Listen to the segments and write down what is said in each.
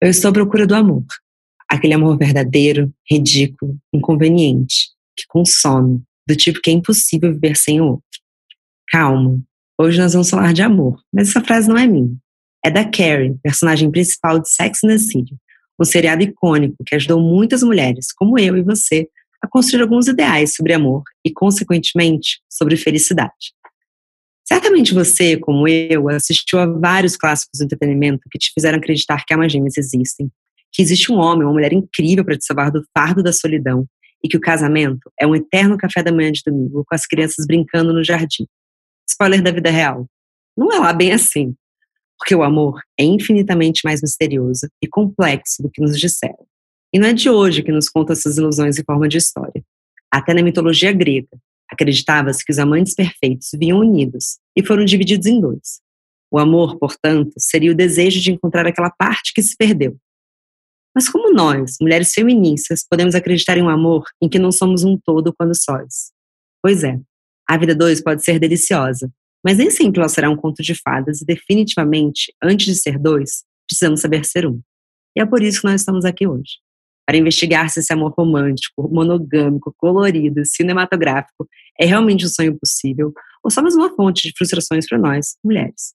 Eu estou à procura do amor. Aquele amor verdadeiro, ridículo, inconveniente, que consome, do tipo que é impossível viver sem o outro. Calma, hoje nós vamos falar de amor, mas essa frase não é minha. É da Carrie, personagem principal de Sex and the City, um seriado icônico que ajudou muitas mulheres, como eu e você, a construir alguns ideais sobre amor e, consequentemente, sobre felicidade. Certamente você, como eu, assistiu a vários clássicos do entretenimento que te fizeram acreditar que almas gêmeas existem, que existe um homem, uma mulher incrível para te salvar do fardo da solidão e que o casamento é um eterno café da manhã de domingo com as crianças brincando no jardim. Spoiler da vida real. Não é lá bem assim, porque o amor é infinitamente mais misterioso e complexo do que nos disseram. E não é de hoje que nos conta essas ilusões em forma de história. Até na mitologia grega, Acreditava-se que os amantes perfeitos vinham unidos e foram divididos em dois. O amor, portanto, seria o desejo de encontrar aquela parte que se perdeu. Mas como nós, mulheres feministas, podemos acreditar em um amor em que não somos um todo quando sós? Pois é, a vida dois pode ser deliciosa, mas nem sempre ela será um conto de fadas e definitivamente, antes de ser dois, precisamos saber ser um. E é por isso que nós estamos aqui hoje para investigar se esse amor romântico, monogâmico, colorido, cinematográfico é realmente um sonho possível ou só mais uma fonte de frustrações para nós, mulheres.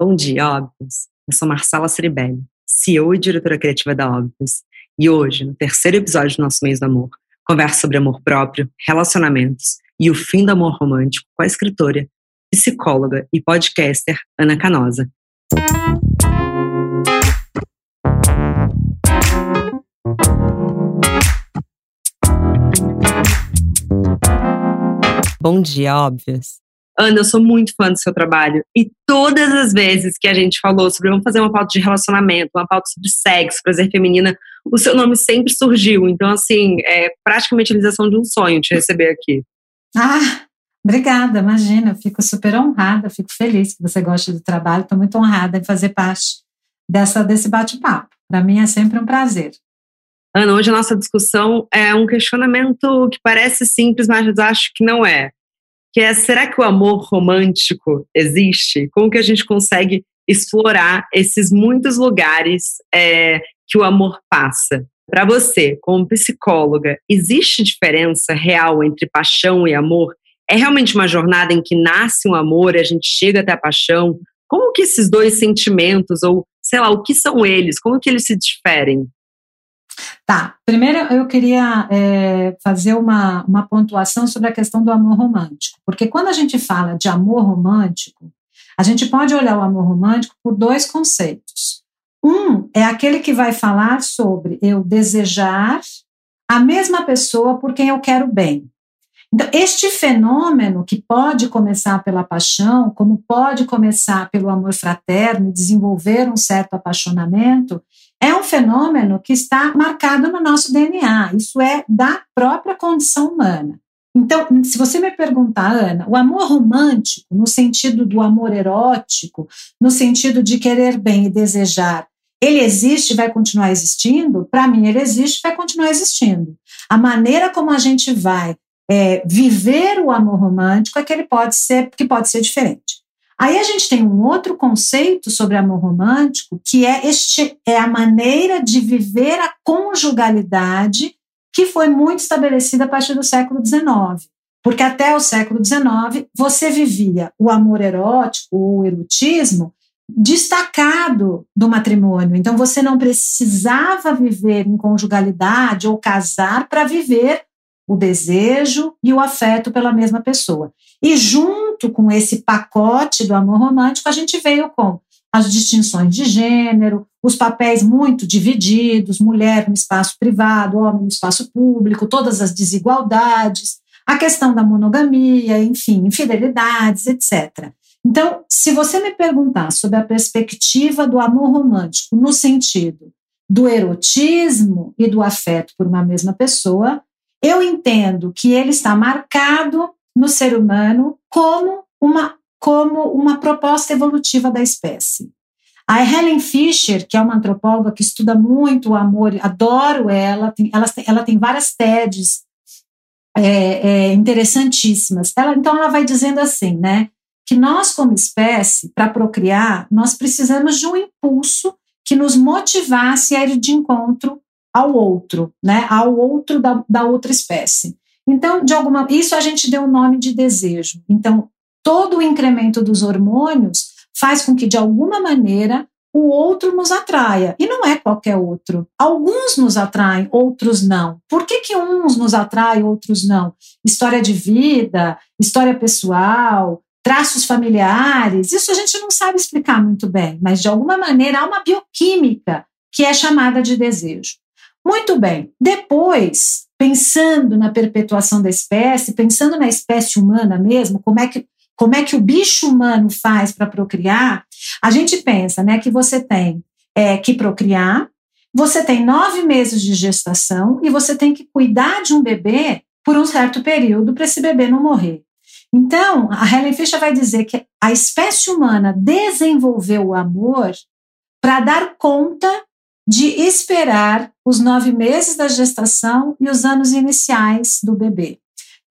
Bom dia, Óbvios. Eu sou Marcela Ceribelli, CEO e diretora criativa da Óbvios, e hoje, no terceiro episódio do nosso mês do amor, converso sobre amor próprio, relacionamentos e o fim do amor romântico com a escritora, psicóloga e podcaster Ana Canosa. Bom dia, óbvias. Ana, eu sou muito fã do seu trabalho. E todas as vezes que a gente falou sobre vamos fazer uma pauta de relacionamento, uma pauta sobre sexo, prazer feminina, o seu nome sempre surgiu. Então, assim, é praticamente a realização de um sonho te receber aqui. Ah, obrigada, imagina. Eu fico super honrada, fico feliz que você goste do trabalho. Estou muito honrada em fazer parte dessa, desse bate-papo. Para mim é sempre um prazer. Ana, hoje a nossa discussão é um questionamento que parece simples, mas acho que não é que é será que o amor romântico existe? Como que a gente consegue explorar esses muitos lugares é, que o amor passa? Para você, como psicóloga, existe diferença real entre paixão e amor? É realmente uma jornada em que nasce um amor e a gente chega até a paixão? Como que esses dois sentimentos, ou sei lá, o que são eles? Como que eles se diferem? Tá, primeiro eu queria é, fazer uma, uma pontuação sobre a questão do amor romântico, porque quando a gente fala de amor romântico, a gente pode olhar o amor romântico por dois conceitos. Um é aquele que vai falar sobre eu desejar a mesma pessoa por quem eu quero bem. Então, este fenômeno que pode começar pela paixão, como pode começar pelo amor fraterno e desenvolver um certo apaixonamento, é um fenômeno que está marcado no nosso DNA, isso é da própria condição humana. Então, se você me perguntar, Ana, o amor romântico, no sentido do amor erótico, no sentido de querer bem e desejar, ele existe e vai continuar existindo? Para mim, ele existe e vai continuar existindo. A maneira como a gente vai é, viver o amor romântico é que ele pode ser, que pode ser diferente. Aí a gente tem um outro conceito sobre amor romântico, que é este é a maneira de viver a conjugalidade que foi muito estabelecida a partir do século XIX. Porque até o século XIX você vivia o amor erótico ou o erotismo destacado do matrimônio. Então você não precisava viver em conjugalidade ou casar para viver o desejo e o afeto pela mesma pessoa. E junto com esse pacote do amor romântico, a gente veio com as distinções de gênero, os papéis muito divididos, mulher no espaço privado, homem no espaço público, todas as desigualdades, a questão da monogamia, enfim, infidelidades, etc. Então, se você me perguntar sobre a perspectiva do amor romântico no sentido do erotismo e do afeto por uma mesma pessoa, eu entendo que ele está marcado no ser humano como uma, como uma proposta evolutiva da espécie. A Helen Fisher, que é uma antropóloga que estuda muito o amor, adoro ela, tem, ela, ela tem várias TEDs é, é, interessantíssimas. Ela, então, ela vai dizendo assim, né, que nós, como espécie, para procriar, nós precisamos de um impulso que nos motivasse a ir de encontro ao outro, né? Ao outro da, da outra espécie. Então, de alguma isso a gente deu o nome de desejo. Então, todo o incremento dos hormônios faz com que, de alguma maneira, o outro nos atraia. E não é qualquer outro. Alguns nos atraem, outros não. Por que, que uns nos atraem, outros não? História de vida, história pessoal, traços familiares, isso a gente não sabe explicar muito bem, mas de alguma maneira há uma bioquímica que é chamada de desejo. Muito bem. Depois, pensando na perpetuação da espécie, pensando na espécie humana mesmo, como é que como é que o bicho humano faz para procriar, a gente pensa né, que você tem é, que procriar, você tem nove meses de gestação e você tem que cuidar de um bebê por um certo período para esse bebê não morrer. Então, a Helen Fischer vai dizer que a espécie humana desenvolveu o amor para dar conta de esperar os nove meses da gestação e os anos iniciais do bebê.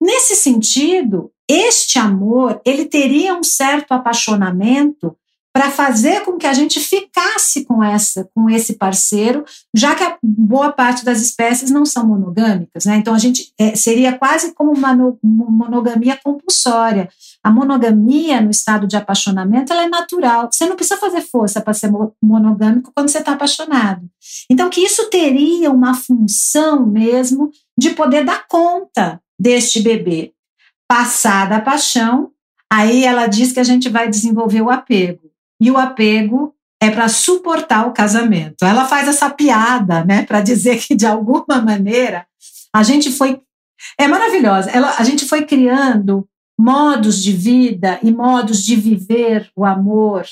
Nesse sentido, este amor, ele teria um certo apaixonamento para fazer com que a gente ficasse com essa, com esse parceiro, já que a boa parte das espécies não são monogâmicas, né? Então a gente é, seria quase como uma, uma, monogamia compulsória. A monogamia no estado de apaixonamento ela é natural. Você não precisa fazer força para ser monogâmico quando você está apaixonado. Então que isso teria uma função mesmo de poder dar conta deste bebê. Passada a paixão, aí ela diz que a gente vai desenvolver o apego. E o apego é para suportar o casamento. Ela faz essa piada, né, para dizer que de alguma maneira a gente foi é maravilhosa. Ela, a gente foi criando modos de vida e modos de viver o amor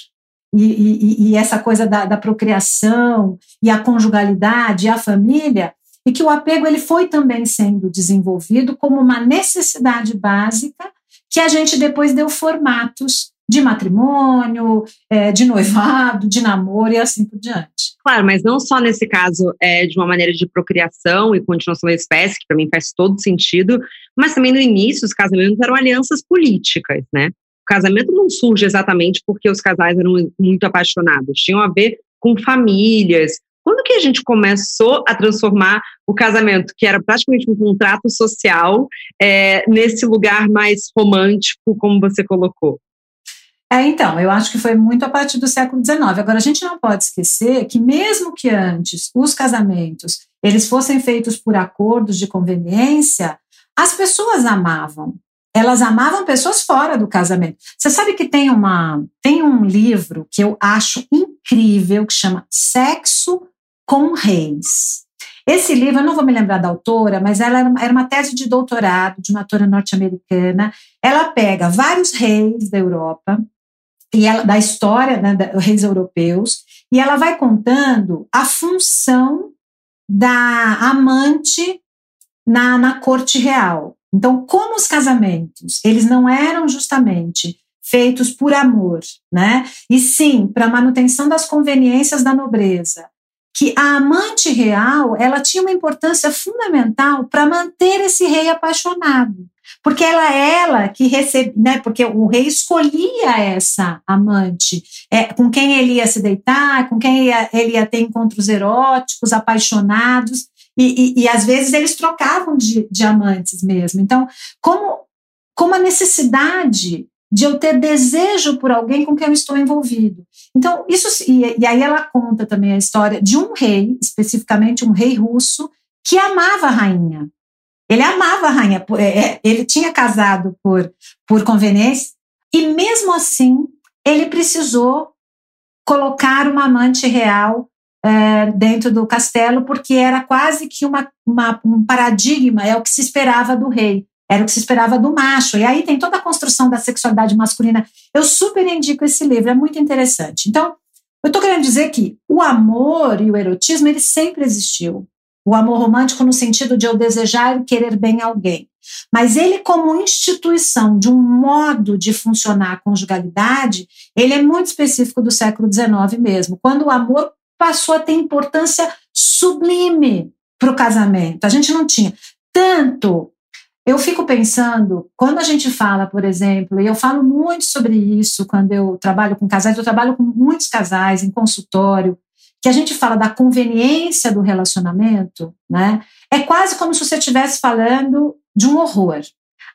e, e, e essa coisa da, da, procriação e a conjugalidade e a família e que o apego ele foi também sendo desenvolvido como uma necessidade básica que a gente depois deu formatos de matrimônio, é, de noivado, de namoro e assim por diante. Claro, mas não só nesse caso é, de uma maneira de procriação e continuação da espécie, que para mim faz todo sentido, mas também no início os casamentos eram alianças políticas, né? O casamento não surge exatamente porque os casais eram muito apaixonados, tinham a ver com famílias, quando que a gente começou a transformar o casamento, que era praticamente um contrato social, é, nesse lugar mais romântico, como você colocou? É, então, eu acho que foi muito a partir do século XIX. Agora, a gente não pode esquecer que mesmo que antes os casamentos eles fossem feitos por acordos de conveniência, as pessoas amavam. Elas amavam pessoas fora do casamento. Você sabe que tem uma tem um livro que eu acho incrível que chama Sexo com reis. Esse livro, eu não vou me lembrar da autora, mas ela era uma tese de doutorado de uma autora norte-americana. Ela pega vários reis da Europa e ela, da história né, reis europeus e ela vai contando a função da amante na, na corte real. Então, como os casamentos, eles não eram justamente feitos por amor, né? E sim para manutenção das conveniências da nobreza que a amante real ela tinha uma importância fundamental para manter esse rei apaixonado, porque ela é ela que recebia, né, porque o rei escolhia essa amante, é, com quem ele ia se deitar, com quem ele ia, ele ia ter encontros eróticos, apaixonados, e, e, e às vezes eles trocavam de, de amantes mesmo. Então, como, como a necessidade de eu ter desejo por alguém com quem eu estou envolvido. Então, isso e, e aí ela conta também a história de um rei, especificamente um rei russo, que amava a rainha. Ele amava a rainha, é, é, ele tinha casado por, por conveniência, e mesmo assim, ele precisou colocar uma amante real é, dentro do castelo, porque era quase que uma, uma, um paradigma, é o que se esperava do rei. Era o que se esperava do macho. E aí tem toda a construção da sexualidade masculina. Eu super indico esse livro, é muito interessante. Então, eu estou querendo dizer que o amor e o erotismo, ele sempre existiu. O amor romântico no sentido de eu desejar e querer bem alguém. Mas ele, como instituição de um modo de funcionar a conjugalidade, ele é muito específico do século XIX mesmo, quando o amor passou a ter importância sublime para o casamento. A gente não tinha tanto eu fico pensando, quando a gente fala, por exemplo, e eu falo muito sobre isso quando eu trabalho com casais, eu trabalho com muitos casais em consultório, que a gente fala da conveniência do relacionamento, né? É quase como se você estivesse falando de um horror.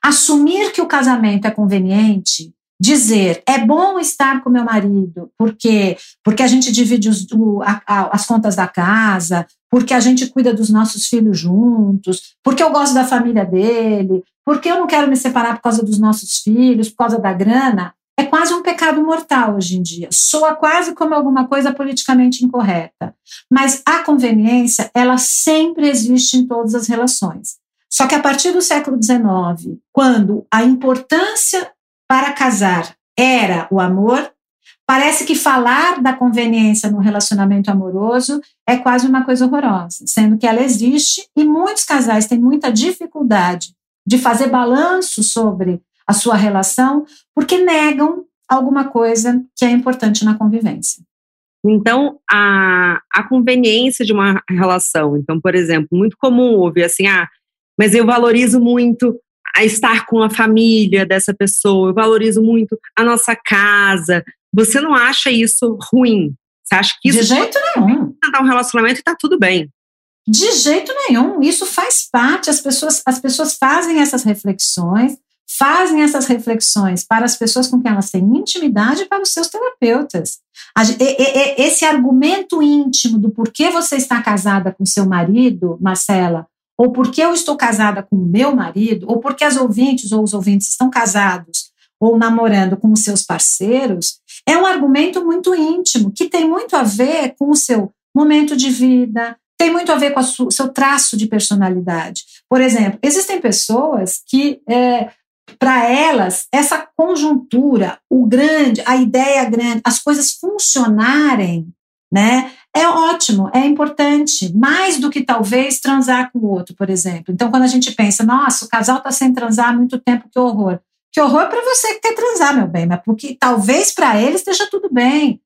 Assumir que o casamento é conveniente, dizer é bom estar com meu marido, porque porque a gente divide os, o, a, a, as contas da casa, porque a gente cuida dos nossos filhos juntos, porque eu gosto da família dele, porque eu não quero me separar por causa dos nossos filhos, por causa da grana, é quase um pecado mortal hoje em dia. Soa quase como alguma coisa politicamente incorreta. Mas a conveniência, ela sempre existe em todas as relações. Só que a partir do século XIX, quando a importância para casar era o amor, parece que falar da conveniência no relacionamento amoroso é quase uma coisa horrorosa, sendo que ela existe e muitos casais têm muita dificuldade de fazer balanço sobre a sua relação porque negam alguma coisa que é importante na convivência. Então, a, a conveniência de uma relação. Então, por exemplo, muito comum ouvir assim: ah, mas eu valorizo muito a estar com a família dessa pessoa, eu valorizo muito a nossa casa. Você não acha isso ruim? Você acha que isso de jeito nenhum tentar um relacionamento e está tudo bem? De jeito nenhum. Isso faz parte. As pessoas, as pessoas fazem essas reflexões, fazem essas reflexões para as pessoas com quem elas têm intimidade e para os seus terapeutas. Esse argumento íntimo do porquê você está casada com seu marido, Marcela, ou porque eu estou casada com o meu marido, ou porque as ouvintes ou os ouvintes estão casados ou namorando com os seus parceiros, é um argumento muito íntimo, que tem muito a ver com o seu momento de vida, tem muito a ver com o seu traço de personalidade. Por exemplo, existem pessoas que, é, para elas, essa conjuntura, o grande, a ideia grande, as coisas funcionarem, né? É ótimo, é importante, mais do que talvez transar com o outro, por exemplo. Então, quando a gente pensa, nossa, o casal está sem transar há muito tempo, que horror. Que horror para você que quer transar, meu bem, mas porque talvez para ele esteja tudo bem.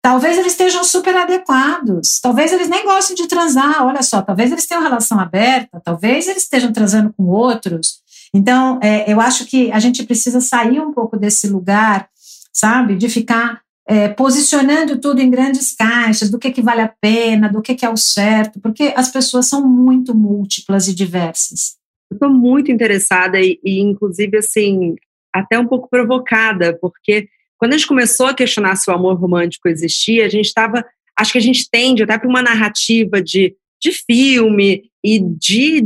Talvez eles estejam super adequados. Talvez eles nem gostem de transar. Olha só, talvez eles tenham relação aberta. Talvez eles estejam transando com outros. Então, é, eu acho que a gente precisa sair um pouco desse lugar, sabe, de ficar é, posicionando tudo em grandes caixas, do que, que vale a pena, do que, que é o certo, porque as pessoas são muito múltiplas e diversas. Eu estou muito interessada e, e, inclusive, assim, até um pouco provocada, porque quando a gente começou a questionar se o amor romântico existia, a gente estava, acho que a gente tende até para uma narrativa de de filme e de,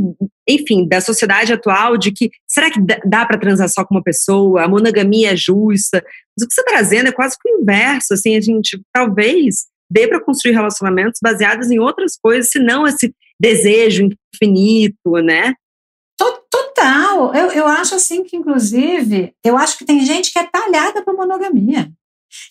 enfim, da sociedade atual, de que será que dá para transar só com uma pessoa? A monogamia é justa? Mas o que você está trazendo é quase que o inverso, assim, a gente talvez dê para construir relacionamentos baseados em outras coisas, senão esse desejo infinito, né? Total. Eu, eu acho assim que, inclusive, eu acho que tem gente que é talhada para monogamia.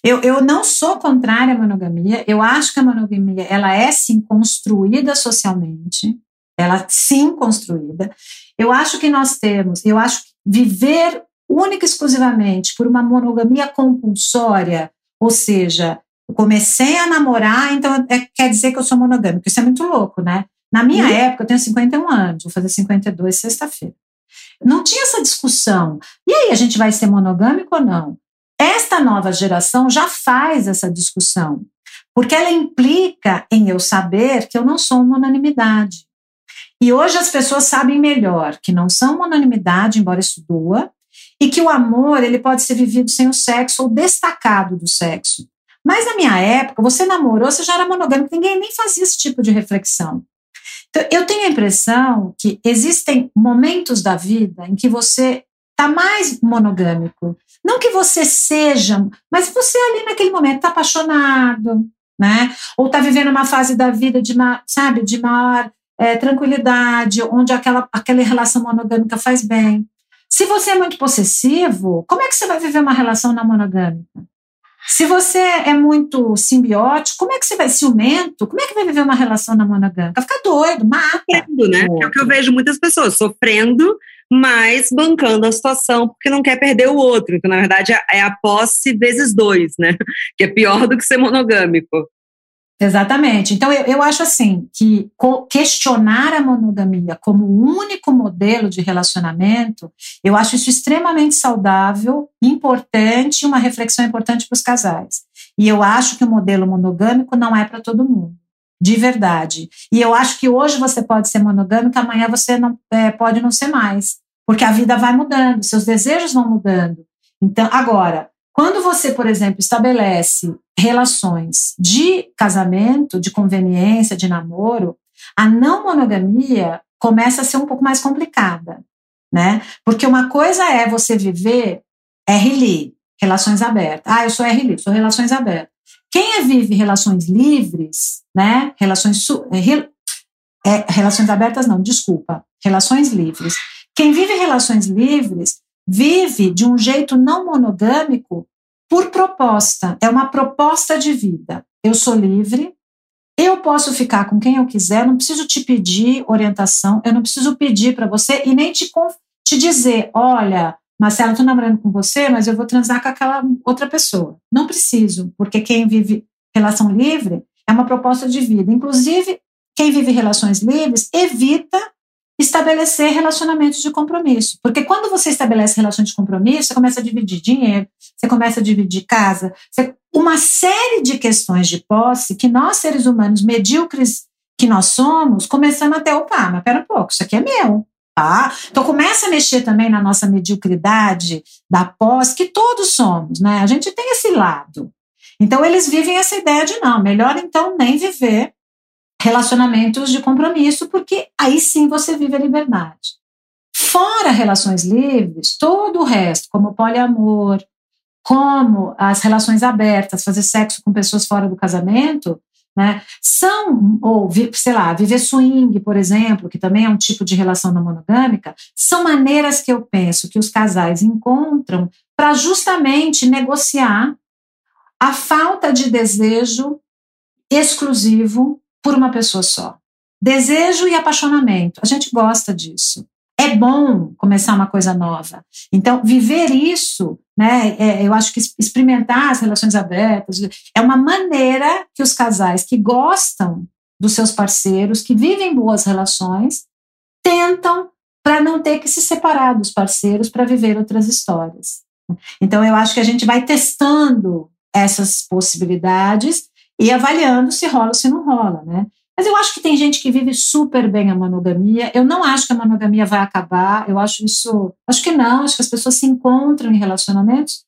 Eu, eu não sou contrária à monogamia, eu acho que a monogamia ela é sim construída socialmente, ela sim construída. Eu acho que nós temos, eu acho que viver única e exclusivamente por uma monogamia compulsória, ou seja, eu comecei a namorar, então é, quer dizer que eu sou monogâmico. Isso é muito louco, né? Na minha uhum. época, eu tenho 51 anos, vou fazer 52 sexta-feira. Não tinha essa discussão. E aí, a gente vai ser monogâmico ou não? Esta nova geração já faz essa discussão, porque ela implica em eu saber que eu não sou uma unanimidade. E hoje as pessoas sabem melhor que não são uma embora isso doa, e que o amor ele pode ser vivido sem o sexo ou destacado do sexo. Mas na minha época, você namorou, você já era monogâmico, ninguém nem fazia esse tipo de reflexão. Então, eu tenho a impressão que existem momentos da vida em que você está mais monogâmico. Não que você seja, mas você ali naquele momento está apaixonado, né? Ou está vivendo uma fase da vida de, sabe, de maior é, tranquilidade, onde aquela, aquela relação monogâmica faz bem. Se você é muito possessivo, como é que você vai viver uma relação não monogâmica? Se você é muito simbiótico, como é que você vai ciumento? Como é que vai viver uma relação não monogâmica? Fica doido, mata. Sofrendo, né? É o que eu vejo muitas pessoas sofrendo mas bancando a situação porque não quer perder o outro. Então, na verdade, é a posse vezes dois, né? Que é pior do que ser monogâmico. Exatamente. Então, eu, eu acho assim que questionar a monogamia como o único modelo de relacionamento, eu acho isso extremamente saudável, importante, uma reflexão importante para os casais. E eu acho que o modelo monogâmico não é para todo mundo. de verdade. E eu acho que hoje você pode ser monogâmico, amanhã você não é, pode não ser mais, porque a vida vai mudando, seus desejos vão mudando. Então, agora, quando você, por exemplo, estabelece relações de casamento, de conveniência, de namoro, a não monogamia começa a ser um pouco mais complicada, né? Porque uma coisa é você viver RLI, relações abertas. Ah, eu sou RLI, sou relações abertas. Quem é vive relações livres, né? Relações é, relações abertas não, desculpa, relações livres. Quem vive relações livres vive de um jeito não monogâmico por proposta. É uma proposta de vida. Eu sou livre, eu posso ficar com quem eu quiser, não preciso te pedir orientação, eu não preciso pedir para você e nem te, te dizer, olha, Marcelo, estou namorando com você, mas eu vou transar com aquela outra pessoa. Não preciso, porque quem vive relação livre é uma proposta de vida. Inclusive, quem vive relações livres evita estabelecer relacionamentos de compromisso. Porque quando você estabelece relações de compromisso, você começa a dividir dinheiro, você começa a dividir casa, você... uma série de questões de posse que nós, seres humanos medíocres que nós somos, começamos até, opa, mas pera um pouco, isso aqui é meu. Tá? Então começa a mexer também na nossa mediocridade da posse, que todos somos, né? A gente tem esse lado. Então eles vivem essa ideia de não, melhor então nem viver relacionamentos de compromisso, porque aí sim você vive a liberdade. Fora relações livres, todo o resto, como poliamor, como as relações abertas, fazer sexo com pessoas fora do casamento, né, são, ou sei lá, viver swing, por exemplo, que também é um tipo de relação não monogâmica, são maneiras que eu penso que os casais encontram para justamente negociar a falta de desejo exclusivo por uma pessoa só. Desejo e apaixonamento, a gente gosta disso. É bom começar uma coisa nova. Então, viver isso, né, é, eu acho que experimentar as relações abertas é uma maneira que os casais que gostam dos seus parceiros, que vivem boas relações, tentam para não ter que se separar dos parceiros para viver outras histórias. Então, eu acho que a gente vai testando essas possibilidades e avaliando se rola ou se não rola, né? Mas eu acho que tem gente que vive super bem a monogamia. Eu não acho que a monogamia vai acabar. Eu acho isso. Acho que não. Acho que as pessoas se encontram em relacionamentos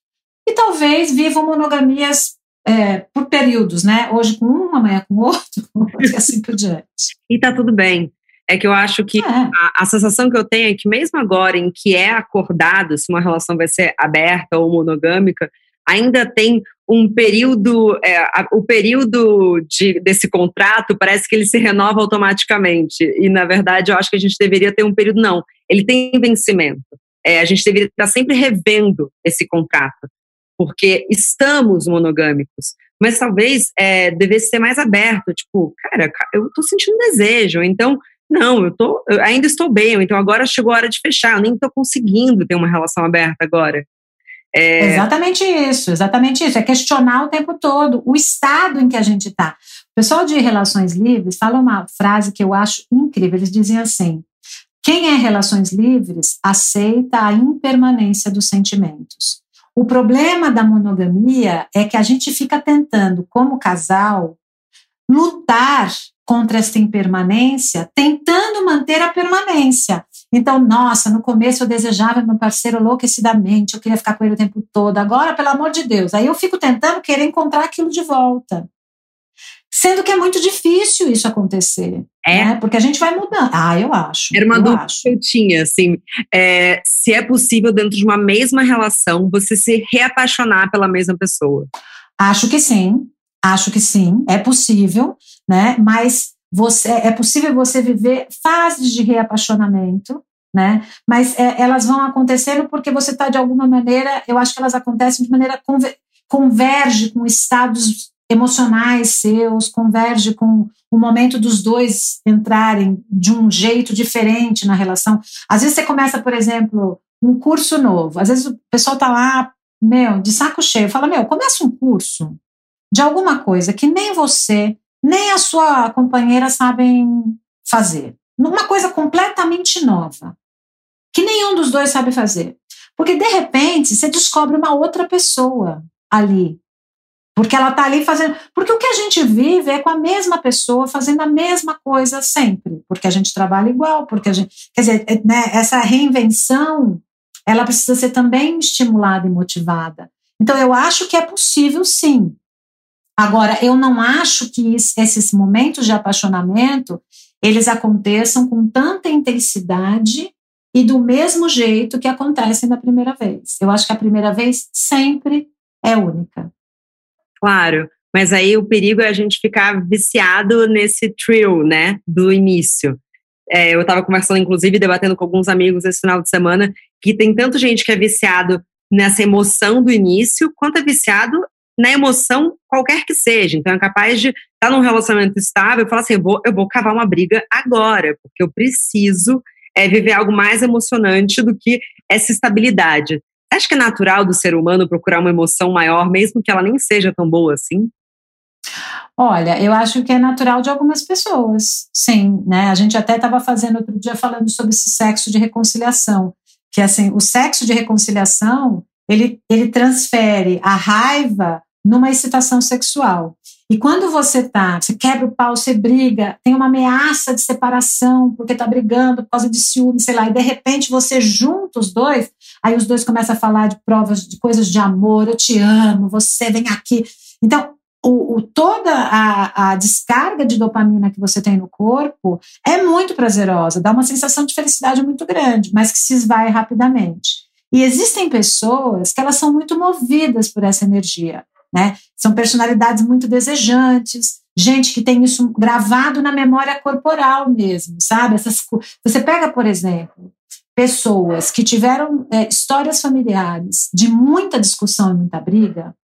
e talvez vivam monogamias é, por períodos, né? Hoje com um, amanhã com outro, e assim por diante. E tá tudo bem. É que eu acho que é. a, a, sensação que eu tenho é que mesmo agora em que é acordado se uma relação vai ser aberta ou monogâmica, ainda tem um período, é, o período de, desse contrato parece que ele se renova automaticamente. E, na verdade, eu acho que a gente deveria ter um período, não, ele tem vencimento. É, a gente deveria estar sempre revendo esse contrato, porque estamos monogâmicos. Mas talvez é, devesse ser mais aberto, tipo, cara, eu estou sentindo desejo, então, não, eu, tô, eu ainda estou bem, então agora chegou a hora de fechar, eu nem estou conseguindo ter uma relação aberta agora. É... Exatamente isso, exatamente isso. É questionar o tempo todo o estado em que a gente está. O pessoal de Relações Livres fala uma frase que eu acho incrível. Eles dizem assim: quem é Relações Livres aceita a impermanência dos sentimentos. O problema da monogamia é que a gente fica tentando, como casal, lutar contra essa impermanência, tentando manter a permanência. Então, nossa, no começo eu desejava meu parceiro enlouquecidamente, eu queria ficar com ele o tempo todo. Agora, pelo amor de Deus, aí eu fico tentando querer encontrar aquilo de volta. Sendo que é muito difícil isso acontecer. É. Né? Porque a gente vai mudando. Ah, eu acho. Era uma eu dúvida acho. que eu tinha, assim, é, se é possível, dentro de uma mesma relação, você se reapaixonar pela mesma pessoa. Acho que sim. Acho que sim, é possível, né? Mas você, é possível você viver fases de reapaixonamento, né? Mas é, elas vão acontecendo porque você está de alguma maneira, eu acho que elas acontecem de maneira conver, converge com estados emocionais seus, converge com o momento dos dois entrarem de um jeito diferente na relação. Às vezes você começa, por exemplo, um curso novo. Às vezes o pessoal tá lá, meu, de saco cheio, fala: "Meu, começa um curso de alguma coisa que nem você nem a sua companheira sabem fazer. Uma coisa completamente nova, que nenhum dos dois sabe fazer. Porque, de repente, você descobre uma outra pessoa ali. Porque ela está ali fazendo. Porque o que a gente vive é com a mesma pessoa fazendo a mesma coisa sempre. Porque a gente trabalha igual, porque a gente. Quer dizer, é, né, essa reinvenção, ela precisa ser também estimulada e motivada. Então, eu acho que é possível, sim. Agora, eu não acho que esses momentos de apaixonamento eles aconteçam com tanta intensidade e do mesmo jeito que acontecem da primeira vez. Eu acho que a primeira vez sempre é única. Claro, mas aí o perigo é a gente ficar viciado nesse trio, né, do início. É, eu estava conversando, inclusive, debatendo com alguns amigos esse final de semana, que tem tanto gente que é viciado nessa emoção do início, quanto é viciado na emoção qualquer que seja. Então é capaz de estar tá num relacionamento estável e falar assim: eu vou, eu vou cavar uma briga agora, porque eu preciso é, viver algo mais emocionante do que essa estabilidade. Você acha que é natural do ser humano procurar uma emoção maior, mesmo que ela nem seja tão boa assim? Olha, eu acho que é natural de algumas pessoas, sim, né? A gente até estava fazendo outro dia falando sobre esse sexo de reconciliação, que assim, o sexo de reconciliação ele, ele transfere a raiva numa excitação sexual. E quando você tá, você quebra o pau, você briga, tem uma ameaça de separação, porque tá brigando por causa de ciúme, sei lá, e de repente você junta os dois, aí os dois começam a falar de provas, de coisas de amor, eu te amo, você vem aqui. Então, o, o, toda a, a, descarga de dopamina que você tem no corpo é muito prazerosa, dá uma sensação de felicidade muito grande, mas que se esvai rapidamente. E existem pessoas que elas são muito movidas por essa energia, né? São personalidades muito desejantes, gente que tem isso gravado na memória corporal mesmo, sabe? Essas, você pega, por exemplo, pessoas que tiveram é, histórias familiares de muita discussão e muita briga,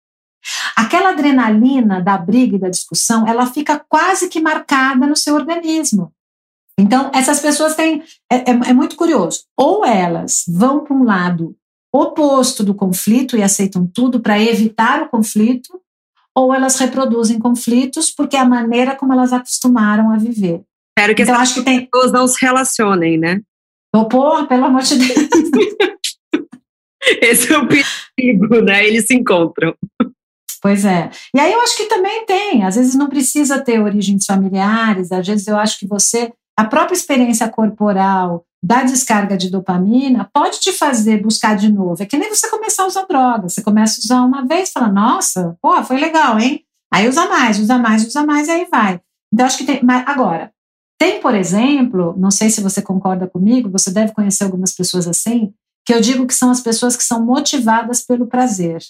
aquela adrenalina da briga e da discussão, ela fica quase que marcada no seu organismo. Então, essas pessoas têm. É, é, é muito curioso. Ou elas vão para um lado oposto do conflito e aceitam tudo para evitar o conflito, ou elas reproduzem conflitos porque é a maneira como elas acostumaram a viver. Espero que então, acho que tem... pessoas não se relacionem, né? Pô, pelo amor de Deus. Esse é o perigo, né? Eles se encontram. Pois é. E aí eu acho que também tem. Às vezes não precisa ter origens familiares, às vezes eu acho que você a própria experiência corporal da descarga de dopamina pode te fazer buscar de novo. É que nem você começar a usar droga. Você começa a usar uma vez, fala, nossa, pô, foi legal, hein? Aí usa mais, usa mais, usa mais, aí vai. Então, acho que tem. Mas agora, tem, por exemplo, não sei se você concorda comigo, você deve conhecer algumas pessoas assim, que eu digo que são as pessoas que são motivadas pelo prazer.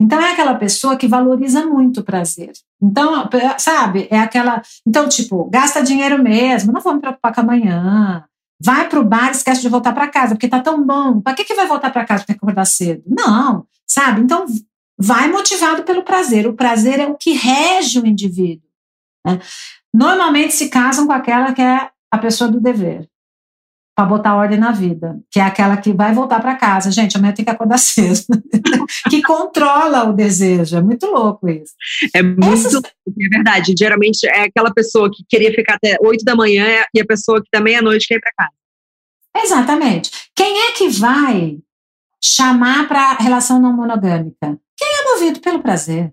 Então é aquela pessoa que valoriza muito o prazer. Então, sabe, é aquela. Então, tipo, gasta dinheiro mesmo, não vou me preocupar com amanhã. Vai para o bar, esquece de voltar para casa, porque tá tão bom. Para que, que vai voltar para casa para acordar cedo? Não, sabe? Então, vai motivado pelo prazer. O prazer é o que rege o indivíduo. Né? Normalmente se casam com aquela que é a pessoa do dever para botar ordem na vida, que é aquela que vai voltar para casa. Gente, amanhã tem que acordar cedo. que controla o desejo. É muito louco isso. É muito Essas... é verdade. Geralmente é aquela pessoa que queria ficar até 8 da manhã e a pessoa que da meia-noite quer ir para casa. Exatamente. Quem é que vai chamar para relação não monogâmica? Quem é movido pelo prazer.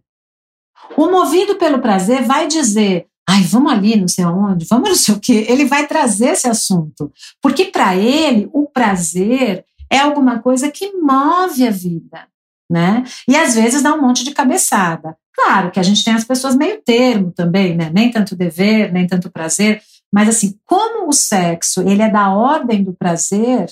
O movido pelo prazer vai dizer: ai, vamos ali, não sei aonde, vamos não sei o quê. Ele vai trazer esse assunto. Porque para ele, o prazer é alguma coisa que move a vida, né? E às vezes dá um monte de cabeçada. Claro que a gente tem as pessoas meio termo também, né? Nem tanto dever, nem tanto prazer. Mas assim, como o sexo ele é da ordem do prazer,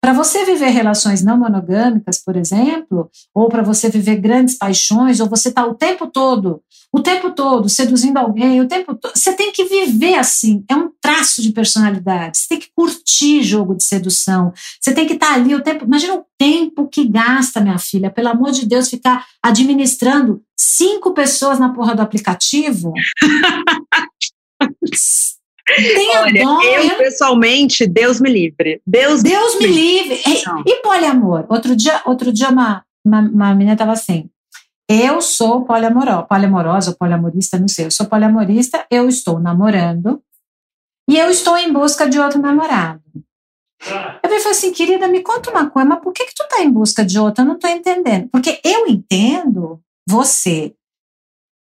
para você viver relações não monogâmicas, por exemplo, ou para você viver grandes paixões, ou você está o tempo todo, o tempo todo seduzindo alguém, o tempo todo, você tem que viver assim. É um traço de personalidade. Você tem que curtir jogo de sedução. Você tem que estar tá ali o tempo. Imagina o tempo que gasta, minha filha, pelo amor de Deus, ficar administrando cinco pessoas na porra do aplicativo. Tenha Olha, dó, eu, pessoalmente, Deus me livre. Deus, Deus me livre. E, e poliamor? Outro dia, outro dia uma, uma, uma menina estava assim. Eu sou poliamorosa, poliamorosa ou poliamorista, não sei. Eu sou poliamorista, eu estou namorando e eu estou em busca de outro namorado. Eu falei assim, querida, me conta uma coisa, mas por que, que tu tá em busca de outro? Eu não tô entendendo. Porque eu entendo você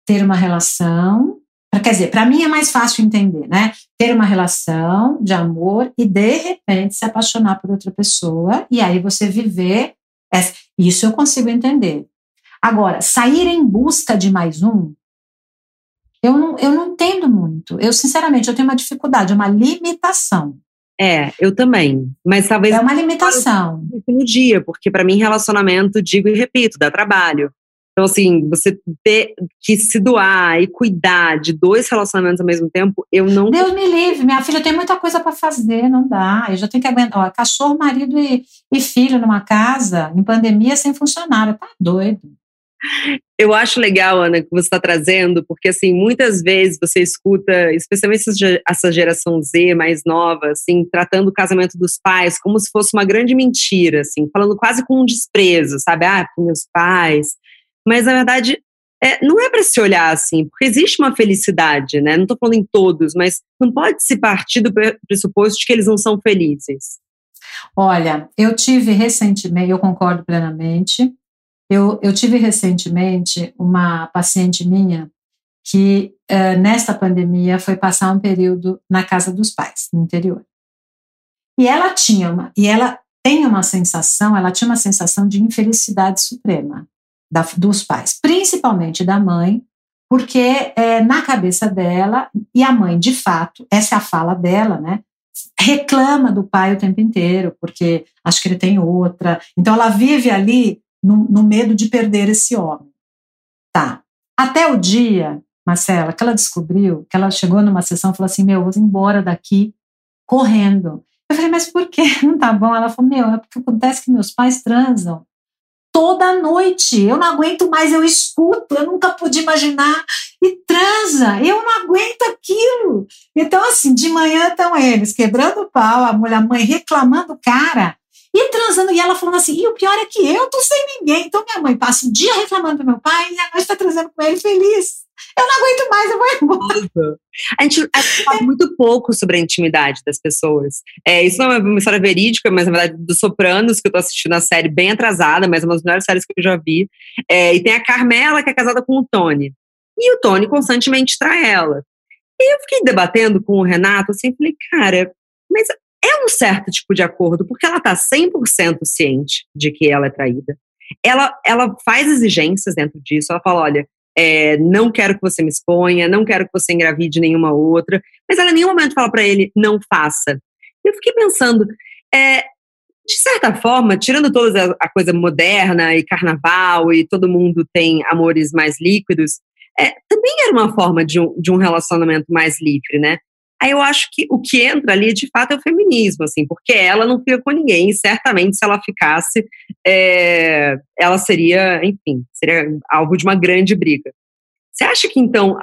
ter uma relação, quer dizer, para mim é mais fácil entender, né? Ter uma relação de amor e de repente se apaixonar por outra pessoa e aí você viver. Essa, isso eu consigo entender. Agora, sair em busca de mais um, eu não, eu não entendo muito. Eu, sinceramente, eu tenho uma dificuldade, uma limitação. É, eu também. Mas talvez. É uma limitação. No dia, porque para mim, relacionamento, digo e repito, dá trabalho. Então, assim, você ter que se doar e cuidar de dois relacionamentos ao mesmo tempo, eu não. Deus me livre, minha filha tem muita coisa para fazer, não dá. Eu já tenho que aguentar. Ó, cachorro, marido e, e filho numa casa, em pandemia, sem funcionário. Tá doido. Eu acho legal, Ana, que você está trazendo, porque assim, muitas vezes você escuta, especialmente essa geração Z mais nova, assim, tratando o casamento dos pais como se fosse uma grande mentira, assim, falando quase com um desprezo, sabe? Ah, para meus pais. Mas na verdade, é, não é para se olhar assim, porque existe uma felicidade, né? Não estou falando em todos, mas não pode se partir do pressuposto de que eles não são felizes. Olha, eu tive recentemente, eu concordo plenamente, eu, eu tive recentemente uma paciente minha que, uh, nesta pandemia, foi passar um período na casa dos pais, no interior. E ela tinha uma, e ela tem uma sensação, ela tinha uma sensação de infelicidade suprema da, dos pais, principalmente da mãe, porque é, na cabeça dela, e a mãe, de fato, essa é a fala dela, né? Reclama do pai o tempo inteiro, porque acho que ele tem outra. Então ela vive ali no, no medo de perder esse homem. Tá. Até o dia, Marcela, que ela descobriu, que ela chegou numa sessão e falou assim: Meu, eu vou embora daqui correndo. Eu falei, mas por que não tá bom? Ela falou: Meu, é porque acontece que meus pais transam toda noite. Eu não aguento mais, eu escuto, eu nunca pude imaginar. E transa, eu não aguento aquilo. Então, assim, de manhã estão eles quebrando o pau, a mulher, a mãe reclamando, cara. E transando, e ela falando assim, e o pior é que eu tô sem ninguém. Então minha mãe passa o dia reclamando do meu pai e a noite tá transando com ele feliz. Eu não aguento mais, eu vou embora. A gente, a gente fala muito pouco sobre a intimidade das pessoas. É, isso não é uma história verídica, mas na verdade dos Sopranos, que eu tô assistindo a série bem atrasada, mas é uma das melhores séries que eu já vi. É, e tem a Carmela, que é casada com o Tony. E o Tony constantemente trai ela. E eu fiquei debatendo com o Renato, assim, falei, cara, mas é um certo tipo de acordo, porque ela está 100% ciente de que ela é traída. Ela, ela faz exigências dentro disso, ela fala, olha, é, não quero que você me exponha, não quero que você engravide nenhuma outra, mas ela em nenhum momento fala para ele, não faça. Eu fiquei pensando, é, de certa forma, tirando toda a, coisa moderna e carnaval e todo mundo tem amores mais líquidos, é, também era uma forma de um, de um relacionamento mais livre, né? Aí eu acho que o que entra ali, de fato, é o feminismo, assim, porque ela não fica com ninguém, e certamente se ela ficasse, é, ela seria, enfim, seria alvo de uma grande briga. Você acha que, então,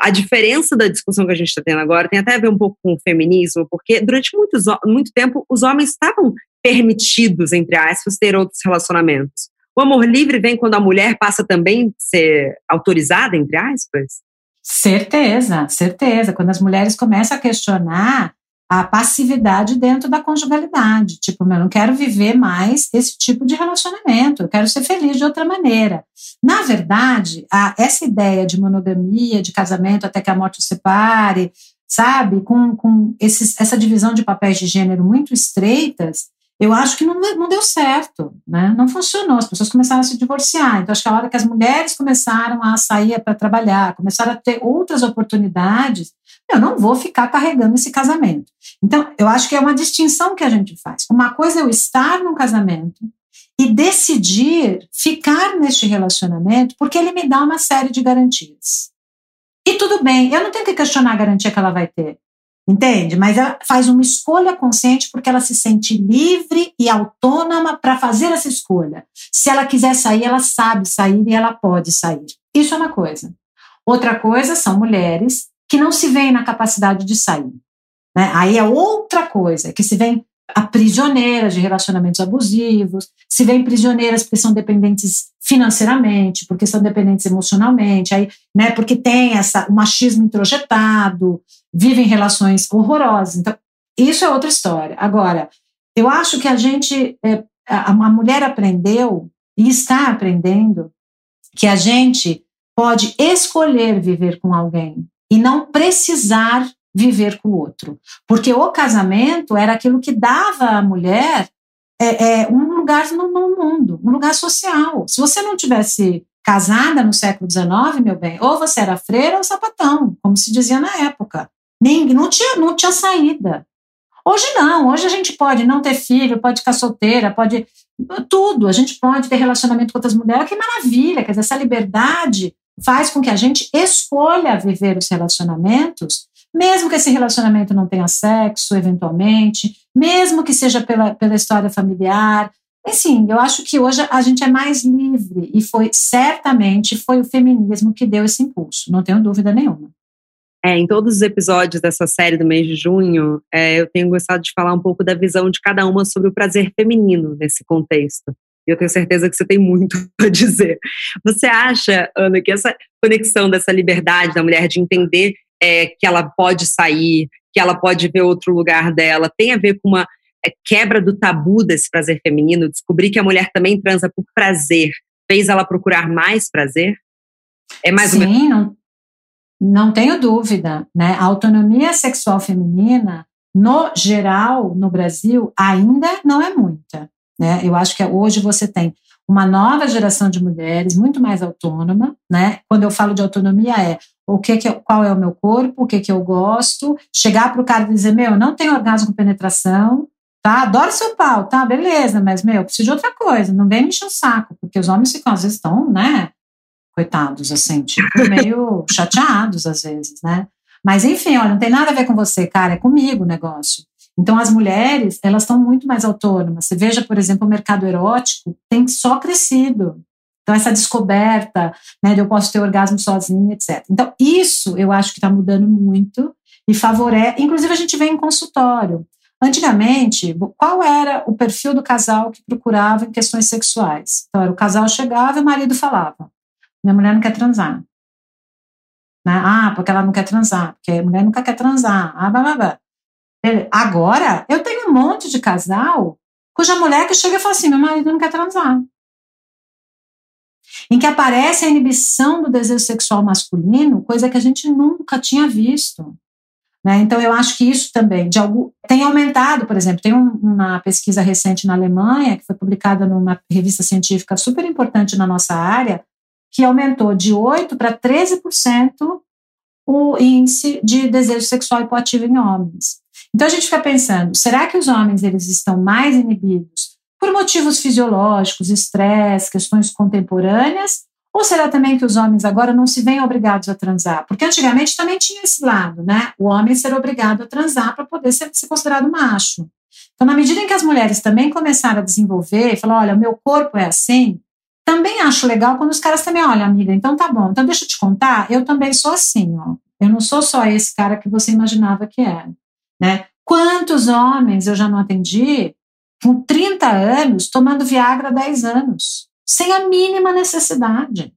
a diferença da discussão que a gente está tendo agora tem até a ver um pouco com o feminismo, porque durante muitos, muito tempo os homens estavam permitidos, entre aspas, ter outros relacionamentos. O amor livre vem quando a mulher passa também a ser autorizada, entre aspas? Certeza, certeza. Quando as mulheres começam a questionar a passividade dentro da conjugalidade. Tipo, eu não quero viver mais esse tipo de relacionamento, eu quero ser feliz de outra maneira. Na verdade, a, essa ideia de monogamia, de casamento até que a morte o separe, sabe, com, com esses, essa divisão de papéis de gênero muito estreitas, eu acho que não, não deu certo, né? não funcionou, as pessoas começaram a se divorciar. Então, acho que a hora que as mulheres começaram a sair para trabalhar, começaram a ter outras oportunidades, eu não vou ficar carregando esse casamento. Então, eu acho que é uma distinção que a gente faz. Uma coisa é eu estar num casamento e decidir ficar neste relacionamento porque ele me dá uma série de garantias. E tudo bem, eu não tenho que questionar a garantia que ela vai ter. Entende? Mas ela faz uma escolha consciente porque ela se sente livre e autônoma para fazer essa escolha. Se ela quiser sair, ela sabe sair e ela pode sair. Isso é uma coisa. Outra coisa são mulheres que não se veem na capacidade de sair. Né? Aí é outra coisa, que se veem prisioneiras de relacionamentos abusivos, se veem prisioneiras porque são dependentes financeiramente, porque são dependentes emocionalmente, aí, né, porque tem essa, o machismo introjetado, vivem relações horrorosas. Então, isso é outra história. Agora, eu acho que a gente, é, a, a mulher aprendeu e está aprendendo que a gente pode escolher viver com alguém e não precisar viver com o outro. Porque o casamento era aquilo que dava à mulher é, é, um lugar no, no, mundo, um lugar social. Se você não tivesse casada no século XIX, meu bem, ou você era freira ou sapatão, como se dizia na época. Nem, não, tinha, não tinha saída. Hoje não, hoje a gente pode não ter filho, pode ficar solteira, pode tudo, a gente pode ter relacionamento com outras mulheres, que maravilha, quer dizer, essa liberdade faz com que a gente escolha viver os relacionamentos, mesmo que esse relacionamento não tenha sexo, eventualmente, mesmo que seja pela, pela história familiar. Enfim, eu acho que hoje a gente é mais livre e foi certamente foi o feminismo que deu esse impulso, não tenho dúvida nenhuma. É, em todos os episódios dessa série do mês de junho, é, eu tenho gostado de falar um pouco da visão de cada uma sobre o prazer feminino nesse contexto. E eu tenho certeza que você tem muito a dizer. Você acha, Ana, que essa conexão dessa liberdade da mulher de entender é, que ela pode sair, que ela pode ver outro lugar dela, tem a ver com uma é, quebra do tabu desse prazer feminino? Descobrir que a mulher também transa por prazer fez ela procurar mais prazer? É mais Sim, não, não tenho dúvida, né? A autonomia sexual feminina, no geral, no Brasil, ainda não é muita. Né? Eu acho que hoje você tem uma nova geração de mulheres muito mais autônoma, né? Quando eu falo de autonomia é o que, que qual é o meu corpo, o que que eu gosto, chegar para o cara e dizer meu, não tenho orgasmo com penetração, tá? Adoro seu pau, tá? Beleza, mas meu, preciso de outra coisa, não vem me encher o saco, porque os homens ficam às vezes estão, né? coitados, assim, tipo, meio chateados às vezes, né? Mas enfim, olha, não tem nada a ver com você, cara, é comigo o negócio. Então, as mulheres, elas estão muito mais autônomas. Você veja, por exemplo, o mercado erótico tem só crescido. Então, essa descoberta, né, de eu posso ter orgasmo sozinha, etc. Então, isso eu acho que está mudando muito e favorece. Inclusive, a gente vê em consultório. Antigamente, qual era o perfil do casal que procurava em questões sexuais? Então, era o casal chegava e o marido falava: minha mulher não quer transar. Né? Ah, porque ela não quer transar, porque a mulher nunca quer transar. Ah, blá, blá, blá. Agora, eu tenho um monte de casal cuja mulher que chega e fala assim: meu marido não quer transar. Em que aparece a inibição do desejo sexual masculino, coisa que a gente nunca tinha visto. Né? Então, eu acho que isso também de algo, tem aumentado, por exemplo, tem um, uma pesquisa recente na Alemanha, que foi publicada numa revista científica super importante na nossa área, que aumentou de 8% para 13% o índice de desejo sexual hipoativo em homens. Então a gente fica pensando, será que os homens eles estão mais inibidos por motivos fisiológicos, estresse, questões contemporâneas, ou será também que os homens agora não se veem obrigados a transar? Porque antigamente também tinha esse lado, né? O homem ser obrigado a transar para poder ser, ser, considerado macho. Então, na medida em que as mulheres também começaram a desenvolver, e olha, o meu corpo é assim, também acho legal quando os caras também, olha, amiga, então tá bom, então deixa eu te contar, eu também sou assim, ó. Eu não sou só esse cara que você imaginava que era, né? Quantos homens eu já não atendi com 30 anos tomando Viagra há 10 anos, sem a mínima necessidade.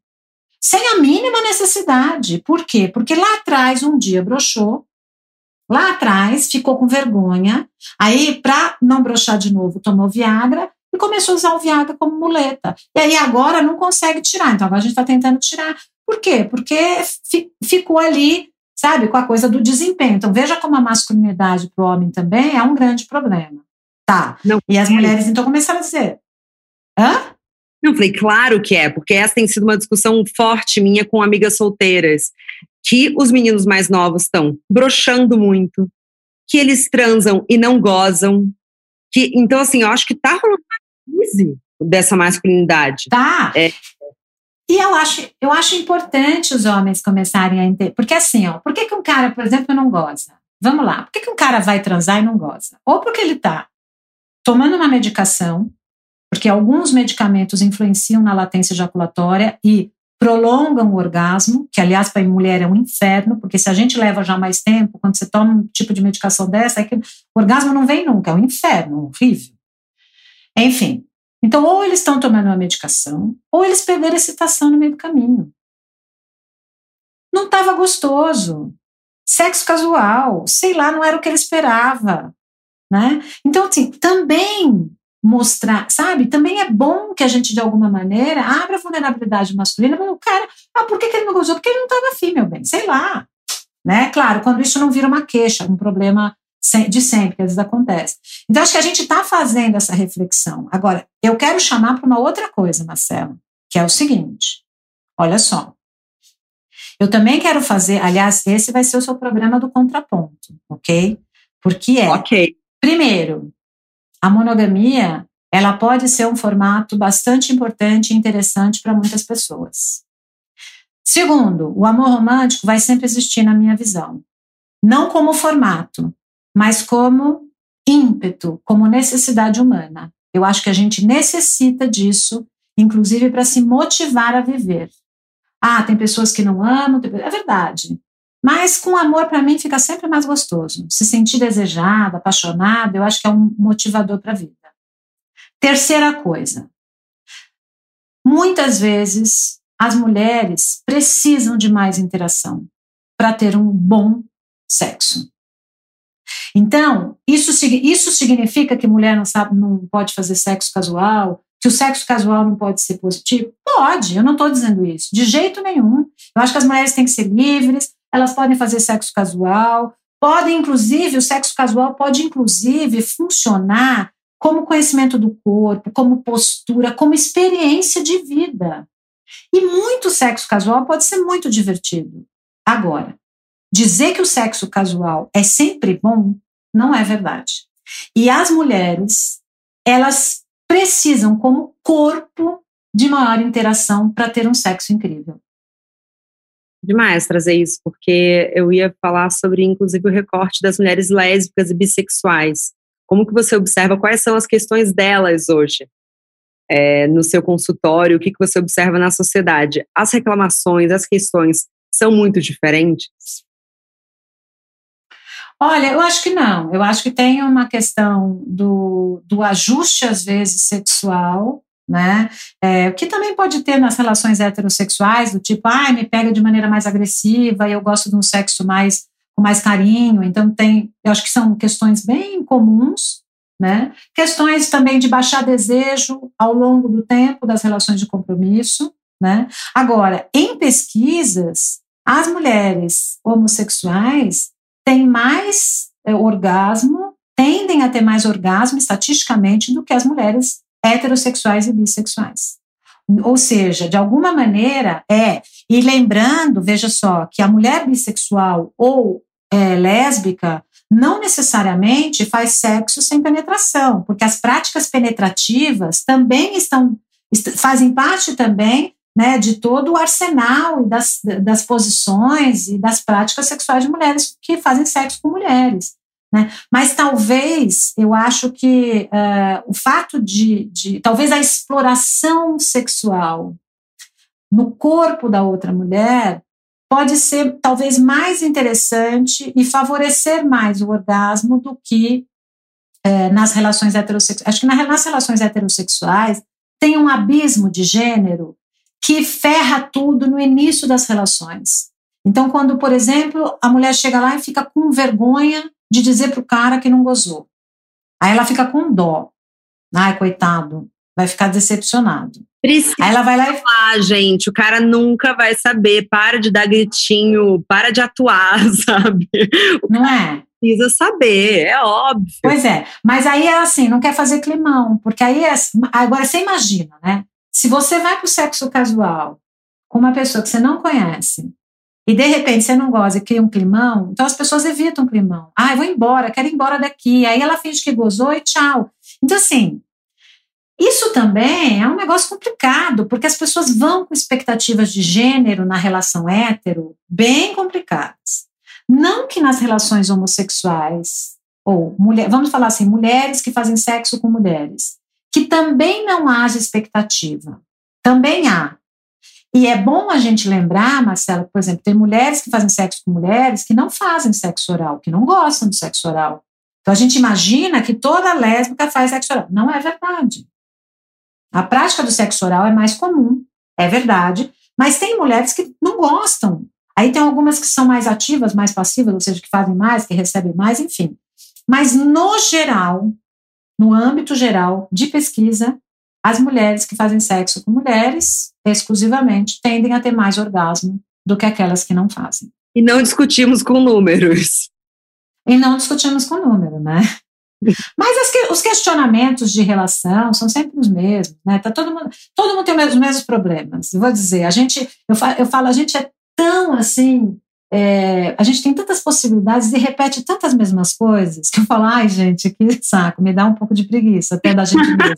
Sem a mínima necessidade. Por quê? Porque lá atrás um dia broxou, lá atrás ficou com vergonha, aí para não broxar de novo tomou Viagra e começou a usar o Viagra como muleta. E aí agora não consegue tirar. Então agora a gente está tentando tirar. Por quê? Porque ficou ali, sabe, com a coisa do desempenho. Então veja como a masculinidade para o homem também é um grande problema. Tá. Não, e as é. mulheres então começaram a dizer: hã? Não, falei, claro que é, porque essa tem sido uma discussão forte minha com amigas solteiras, que os meninos mais novos estão broxando muito, que eles transam e não gozam, que então assim, eu acho que tá rolando crise dessa masculinidade. Tá. É. E eu acho, eu acho importante os homens começarem a entender. Porque assim, ó, por que, que um cara, por exemplo, não goza? Vamos lá, por que, que um cara vai transar e não goza? Ou porque ele tá tomando uma medicação, porque alguns medicamentos influenciam na latência ejaculatória e prolongam o orgasmo, que aliás para a mulher é um inferno, porque se a gente leva já mais tempo, quando você toma um tipo de medicação dessa, é que o orgasmo não vem nunca, é um inferno, horrível. Enfim, então ou eles estão tomando uma medicação, ou eles perderam a excitação no meio do caminho. Não estava gostoso. Sexo casual, sei lá, não era o que ele esperava. Né? Então, assim, também mostrar, sabe? Também é bom que a gente, de alguma maneira, abra a vulnerabilidade masculina para o cara, ah, por que, que ele não gozou? Porque ele não estava afim, meu bem, sei lá. Né? Claro, quando isso não vira uma queixa, um problema de sempre, que às vezes acontece. Então, acho que a gente está fazendo essa reflexão. Agora, eu quero chamar para uma outra coisa, Marcelo, que é o seguinte: olha só. Eu também quero fazer, aliás, esse vai ser o seu programa do contraponto, ok? Porque é. Ok. Primeiro, a monogamia ela pode ser um formato bastante importante e interessante para muitas pessoas. Segundo, o amor romântico vai sempre existir na minha visão. Não como formato, mas como ímpeto, como necessidade humana. Eu acho que a gente necessita disso, inclusive para se motivar a viver. Ah, tem pessoas que não amam, é verdade. Mas com amor, para mim, fica sempre mais gostoso. Se sentir desejada, apaixonada, eu acho que é um motivador para a vida. Terceira coisa. Muitas vezes as mulheres precisam de mais interação para ter um bom sexo. Então, isso, isso significa que mulher não sabe, não pode fazer sexo casual, que o sexo casual não pode ser positivo? Pode, eu não estou dizendo isso, de jeito nenhum. Eu acho que as mulheres têm que ser livres, elas podem fazer sexo casual, podem, inclusive, o sexo casual pode, inclusive, funcionar como conhecimento do corpo, como postura, como experiência de vida. E muito sexo casual pode ser muito divertido. Agora, dizer que o sexo casual é sempre bom não é verdade. E as mulheres, elas precisam, como corpo, de maior interação para ter um sexo incrível demais trazer isso, porque eu ia falar sobre, inclusive, o recorte das mulheres lésbicas e bissexuais. Como que você observa quais são as questões delas hoje é, no seu consultório? O que, que você observa na sociedade? As reclamações, as questões são muito diferentes? Olha, eu acho que não. Eu acho que tem uma questão do, do ajuste, às vezes, sexual, né? É, que também pode ter nas relações heterossexuais, do tipo, ah, me pega de maneira mais agressiva, eu gosto de um sexo mais com mais carinho. Então tem, eu acho que são questões bem comuns, né? Questões também de baixar desejo ao longo do tempo das relações de compromisso, né? Agora, em pesquisas, as mulheres homossexuais têm mais é, orgasmo, tendem a ter mais orgasmo estatisticamente do que as mulheres heterossexuais e bissexuais. Ou seja, de alguma maneira é. E lembrando, veja só, que a mulher bissexual ou é, lésbica não necessariamente faz sexo sem penetração, porque as práticas penetrativas também estão fazem parte também né, de todo o arsenal das, das posições e das práticas sexuais de mulheres que fazem sexo com mulheres. Né? Mas talvez, eu acho que uh, o fato de, de, talvez a exploração sexual no corpo da outra mulher pode ser talvez mais interessante e favorecer mais o orgasmo do que uh, nas relações heterossexuais. Acho que nas relações heterossexuais tem um abismo de gênero que ferra tudo no início das relações. Então, quando, por exemplo, a mulher chega lá e fica com vergonha de dizer para o cara que não gozou. Aí ela fica com dó. Ai, coitado, vai ficar decepcionado. Precisa Aí ela vai lá e falar, gente, o cara nunca vai saber. Para de dar gritinho, para de atuar, sabe? O não é? Precisa saber, é óbvio. Pois é, mas aí é assim, não quer fazer climão, porque aí é, agora você imagina, né? Se você vai para o sexo casual com uma pessoa que você não conhece, e de repente você não goza e cria um climão, então as pessoas evitam o climão. Ah, eu vou embora, quero ir embora daqui. Aí ela finge que gozou e tchau. Então, assim, isso também é um negócio complicado, porque as pessoas vão com expectativas de gênero na relação hétero bem complicadas. Não que nas relações homossexuais, ou mulher, vamos falar assim, mulheres que fazem sexo com mulheres, que também não haja expectativa. Também há, e é bom a gente lembrar, Marcela, por exemplo, tem mulheres que fazem sexo com mulheres que não fazem sexo oral, que não gostam do sexo oral. Então a gente imagina que toda lésbica faz sexo oral. Não é verdade. A prática do sexo oral é mais comum, é verdade, mas tem mulheres que não gostam. Aí tem algumas que são mais ativas, mais passivas, ou seja, que fazem mais, que recebem mais, enfim. Mas no geral, no âmbito geral de pesquisa, as mulheres que fazem sexo com mulheres exclusivamente tendem a ter mais orgasmo do que aquelas que não fazem. E não discutimos com números. E não discutimos com número, né? Mas que, os questionamentos de relação são sempre os mesmos, né? Tá todo mundo, todo mundo tem os mesmos problemas. Eu vou dizer, a gente, eu falo, eu falo a gente é tão assim é, a gente tem tantas possibilidades e repete tantas mesmas coisas que eu falo, ai, gente, que saco, me dá um pouco de preguiça até da gente mesmo.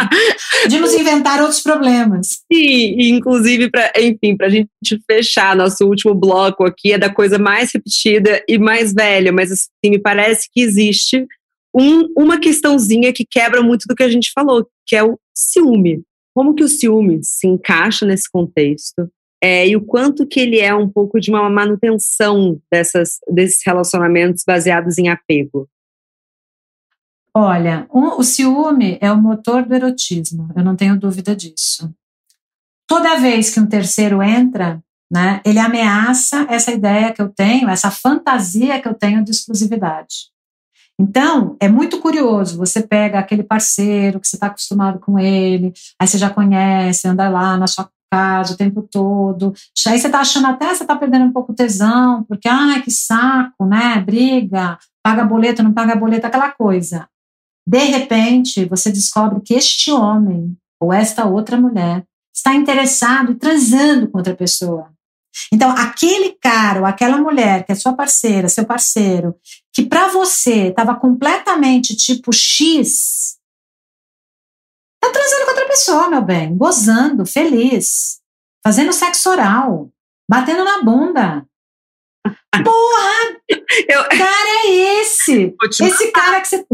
de nos inventar outros problemas. Sim, e inclusive, pra, enfim, para a gente fechar nosso último bloco aqui, é da coisa mais repetida e mais velha, mas assim, me parece que existe um, uma questãozinha que quebra muito do que a gente falou, que é o ciúme. Como que o ciúme se encaixa nesse contexto? É, e o quanto que ele é um pouco de uma manutenção dessas, desses relacionamentos baseados em apego? Olha, um, o ciúme é o motor do erotismo, eu não tenho dúvida disso. Toda vez que um terceiro entra, né, ele ameaça essa ideia que eu tenho, essa fantasia que eu tenho de exclusividade. Então, é muito curioso. Você pega aquele parceiro que você está acostumado com ele, aí você já conhece, anda lá na sua o tempo todo. Aí você tá achando até você tá perdendo um pouco tesão, porque, ai, que saco, né? Briga, paga boleto, não paga boleto, aquela coisa. De repente, você descobre que este homem ou esta outra mulher está interessado e transando com outra pessoa. Então, aquele cara ou aquela mulher que é sua parceira, seu parceiro, que para você estava completamente tipo X, Tá transando com outra pessoa, meu bem, gozando, feliz, fazendo sexo oral, batendo na bunda. Porra! Eu... cara é esse? Esse cara que você.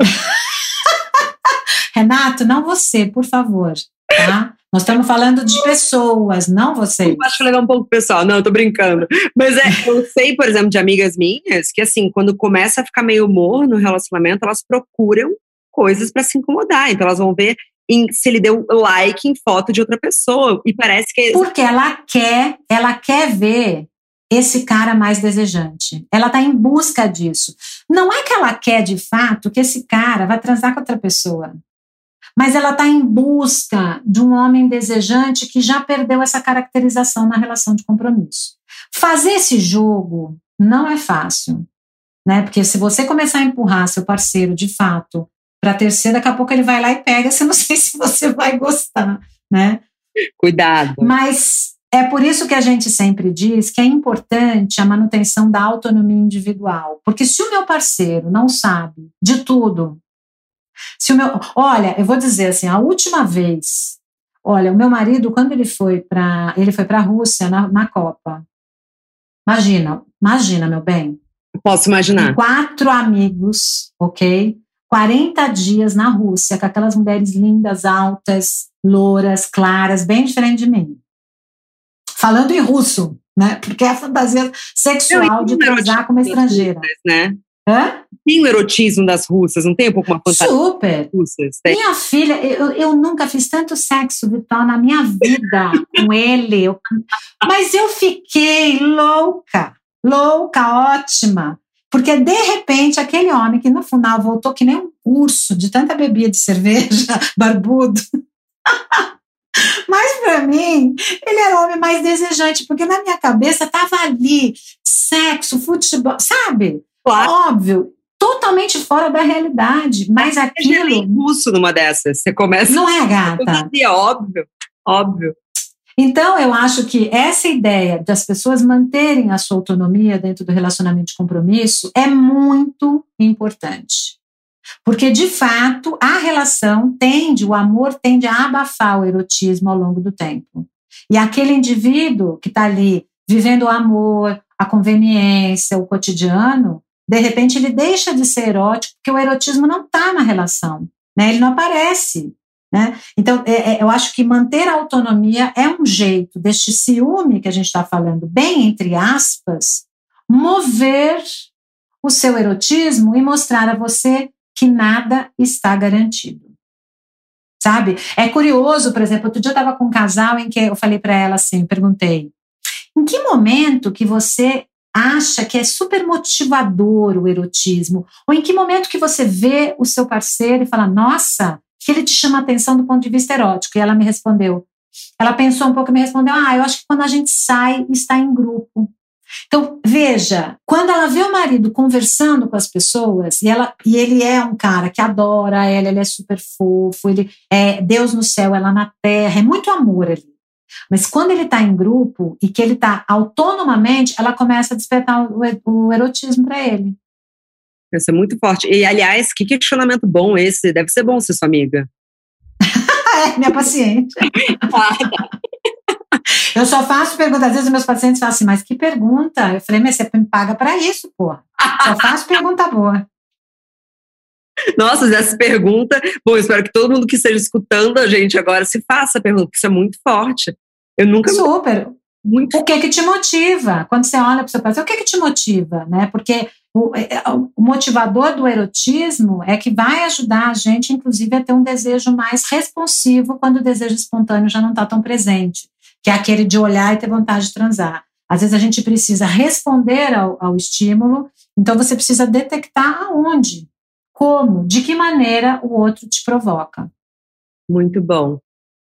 Renato, não você, por favor, tá? Nós estamos falando de pessoas, não você. Acho que legal um pouco pessoal, não, eu tô brincando. Mas é, eu sei, por exemplo, de amigas minhas que, assim, quando começa a ficar meio humor no relacionamento, elas procuram coisas para se incomodar. Então elas vão ver em, se ele deu like em foto de outra pessoa. E parece que. Porque ela quer, ela quer ver esse cara mais desejante. Ela está em busca disso. Não é que ela quer de fato que esse cara vá transar com outra pessoa. Mas ela está em busca de um homem desejante que já perdeu essa caracterização na relação de compromisso. Fazer esse jogo não é fácil, né? Porque se você começar a empurrar seu parceiro de fato para terceira, daqui a pouco ele vai lá e pega, você não sei se você vai gostar, né? Cuidado. Mas é por isso que a gente sempre diz que é importante a manutenção da autonomia individual, porque se o meu parceiro não sabe de tudo, se o meu, olha, eu vou dizer assim, a última vez, olha, o meu marido quando ele foi para, ele foi para a Rússia na, na Copa. Imagina, imagina, meu bem. Posso imaginar. Quatro amigos, ok? 40 dias na Rússia com aquelas mulheres lindas, altas, louras, claras, bem diferente de mim. Falando em russo, né? Porque é a fantasia sexual de transar com uma estrangeira. Né? Hã? Tem o erotismo das russas, não tem um pouco uma fantasia? Super. Russas, minha filha, eu, eu nunca fiz tanto sexo virtual na minha vida com ele. Eu, mas eu fiquei louca, louca, ótima. Porque, de repente, aquele homem que no final voltou que nem um urso de tanta bebida de cerveja, barbudo. Mas para mim, ele era o homem mais desejante, porque na minha cabeça tava ali sexo, futebol, sabe? Claro. Óbvio, totalmente fora da realidade. Mas Você aquilo. É russo numa dessas. Você começa. Não é, gata? É óbvio, óbvio. Então, eu acho que essa ideia das pessoas manterem a sua autonomia dentro do relacionamento de compromisso é muito importante. Porque, de fato, a relação tende, o amor tende a abafar o erotismo ao longo do tempo. E aquele indivíduo que está ali vivendo o amor, a conveniência, o cotidiano, de repente ele deixa de ser erótico porque o erotismo não está na relação, né? ele não aparece. Né? Então, é, é, eu acho que manter a autonomia é um jeito deste ciúme que a gente está falando, bem entre aspas, mover o seu erotismo e mostrar a você que nada está garantido. Sabe? É curioso, por exemplo, outro dia eu estava com um casal em que eu falei para ela assim, perguntei, em que momento que você acha que é super motivador o erotismo? Ou em que momento que você vê o seu parceiro e fala, nossa, que ele te chama atenção do ponto de vista erótico? E ela me respondeu. Ela pensou um pouco e me respondeu: Ah, eu acho que quando a gente sai está em grupo. Então, veja, quando ela vê o marido conversando com as pessoas, e, ela, e ele é um cara que adora ela, ele é super fofo, ele é Deus no céu, ela na terra, é muito amor ali. Mas quando ele está em grupo e que ele está autonomamente, ela começa a despertar o, o erotismo para ele. Isso é muito forte. E, aliás, que questionamento bom esse. Deve ser bom ser sua amiga. é, minha paciente. Eu só faço perguntas. Às vezes meus pacientes falam assim, mas que pergunta? Eu falei, mas você me paga para isso, pô. Só faço pergunta boa. Nossa, essa pergunta. Bom, espero que todo mundo que esteja escutando a gente agora se faça a pergunta, porque isso é muito forte. Eu nunca. Super. Muito o que que te motiva? Quando você olha para o seu paciente, o que que te motiva? Né? Porque o, é, é, o, motivador do erotismo é que vai ajudar a gente, inclusive, a ter um desejo mais responsivo quando o desejo espontâneo já não está tão presente, que é aquele de olhar e ter vontade de transar. Às vezes a gente precisa responder ao, ao estímulo, então você precisa detectar aonde, como, de que maneira o outro te provoca. Muito bom.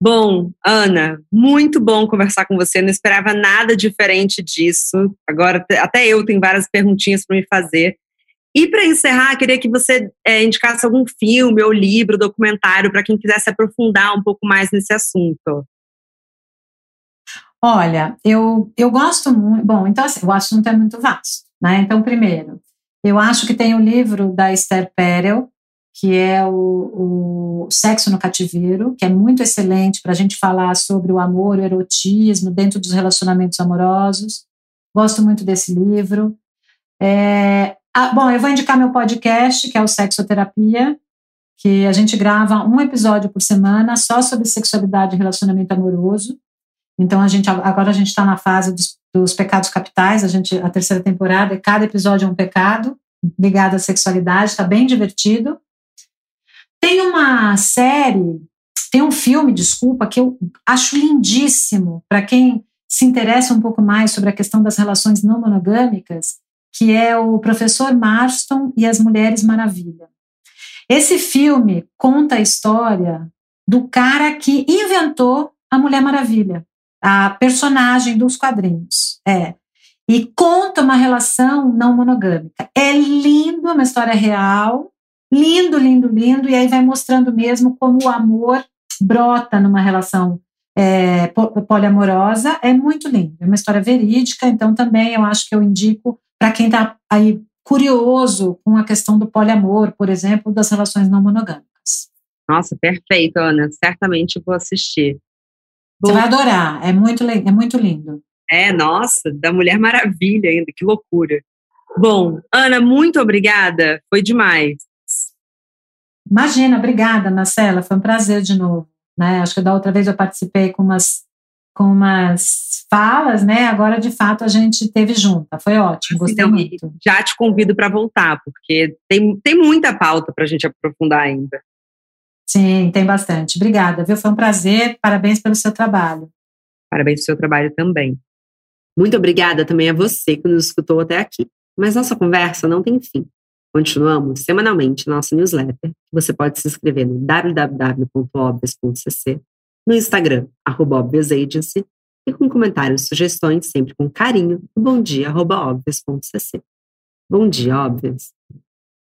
Bom, Ana, muito bom conversar com você. Não esperava nada diferente disso. Agora, até eu tenho várias perguntinhas para me fazer. E para encerrar, queria que você é, indicasse algum filme ou livro, documentário, para quem quisesse aprofundar um pouco mais nesse assunto. Olha, eu, eu gosto muito. Bom, então, assim, o assunto é muito vasto. Né? Então, primeiro, eu acho que tem o livro da Esther Perel, que é o, o Sexo no Cativeiro, que é muito excelente para a gente falar sobre o amor, o erotismo dentro dos relacionamentos amorosos. Gosto muito desse livro. É, ah, bom, eu vou indicar meu podcast, que é o Sexoterapia, que a gente grava um episódio por semana só sobre sexualidade e relacionamento amoroso. Então a gente agora a gente está na fase dos, dos, pecados capitais. A gente a terceira temporada, cada episódio é um pecado ligado à sexualidade. Está bem divertido. Tem uma série, tem um filme, desculpa, que eu acho lindíssimo para quem se interessa um pouco mais sobre a questão das relações não monogâmicas, que é o Professor Marston e as Mulheres Maravilha. Esse filme conta a história do cara que inventou a Mulher Maravilha, a personagem dos quadrinhos. É. E conta uma relação não monogâmica. É lindo, é uma história real, lindo, lindo, lindo, e aí vai mostrando mesmo como o amor brota numa relação é, poliamorosa. É muito lindo, é uma história verídica, então também eu acho que eu indico para quem está aí curioso com a questão do poliamor, por exemplo, das relações não monogâmicas. Nossa, perfeito, Ana. Certamente vou assistir. Você vai adorar, é muito, é muito lindo. É, nossa, da Mulher Maravilha ainda, que loucura. Bom, Ana, muito obrigada, foi demais. Imagina, obrigada, Marcela, foi um prazer de novo. Né? Acho que da outra vez eu participei com umas, com umas falas, né? Agora, de fato, a gente teve junta. Foi ótimo, gostei então, muito. Já te convido para voltar, porque tem, tem muita pauta para a gente aprofundar ainda. Sim, tem bastante. Obrigada, viu? Foi um prazer. Parabéns pelo seu trabalho. Parabéns pelo seu trabalho também. Muito obrigada também a você que nos escutou até aqui. Mas nossa conversa não tem fim. Continuamos semanalmente nossa newsletter, você pode se inscrever no www.obvious.cc, no Instagram, arroba e com comentários e sugestões sempre com carinho no bomdia.obvious.cc. Bom dia, óbvios!